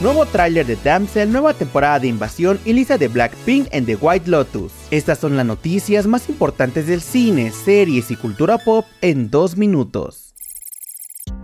nuevo tráiler de Damsel, nueva temporada de Invasión y lista de Blackpink en The White Lotus. Estas son las noticias más importantes del cine, series y cultura pop en dos minutos.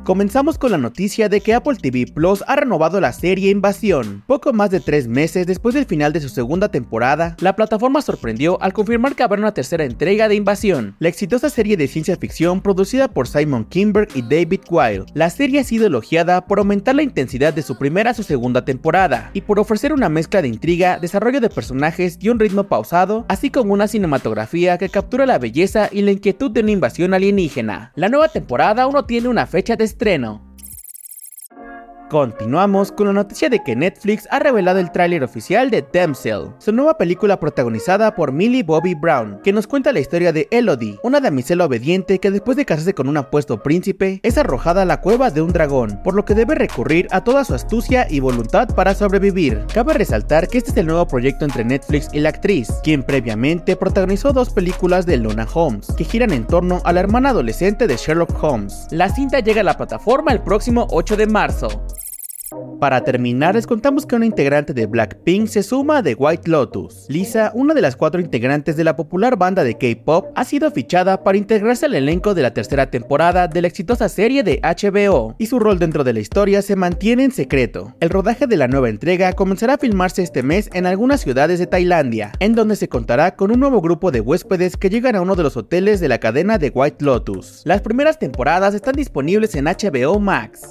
Comenzamos con la noticia de que Apple TV Plus ha renovado la serie Invasión. Poco más de tres meses después del final de su segunda temporada, la plataforma sorprendió al confirmar que habrá una tercera entrega de Invasión, la exitosa serie de ciencia ficción producida por Simon Kinberg y David Weil. La serie ha sido elogiada por aumentar la intensidad de su primera a su segunda temporada y por ofrecer una mezcla de intriga, desarrollo de personajes y un ritmo pausado, así como una cinematografía que captura la belleza y la inquietud de una invasión alienígena. La nueva temporada aún no tiene una fecha de estreno. Continuamos con la noticia de que Netflix ha revelado el tráiler oficial de Damsel, su nueva película protagonizada por Millie Bobby Brown, que nos cuenta la historia de Elodie, una damisela obediente que después de casarse con un apuesto príncipe, es arrojada a la cueva de un dragón, por lo que debe recurrir a toda su astucia y voluntad para sobrevivir. Cabe resaltar que este es el nuevo proyecto entre Netflix y la actriz, quien previamente protagonizó dos películas de Luna Holmes, que giran en torno a la hermana adolescente de Sherlock Holmes. La cinta llega a la plataforma el próximo 8 de marzo. Para terminar, les contamos que una integrante de Blackpink se suma a The White Lotus. Lisa, una de las cuatro integrantes de la popular banda de K-pop, ha sido fichada para integrarse al elenco de la tercera temporada de la exitosa serie de HBO, y su rol dentro de la historia se mantiene en secreto. El rodaje de la nueva entrega comenzará a filmarse este mes en algunas ciudades de Tailandia, en donde se contará con un nuevo grupo de huéspedes que llegan a uno de los hoteles de la cadena de White Lotus. Las primeras temporadas están disponibles en HBO Max.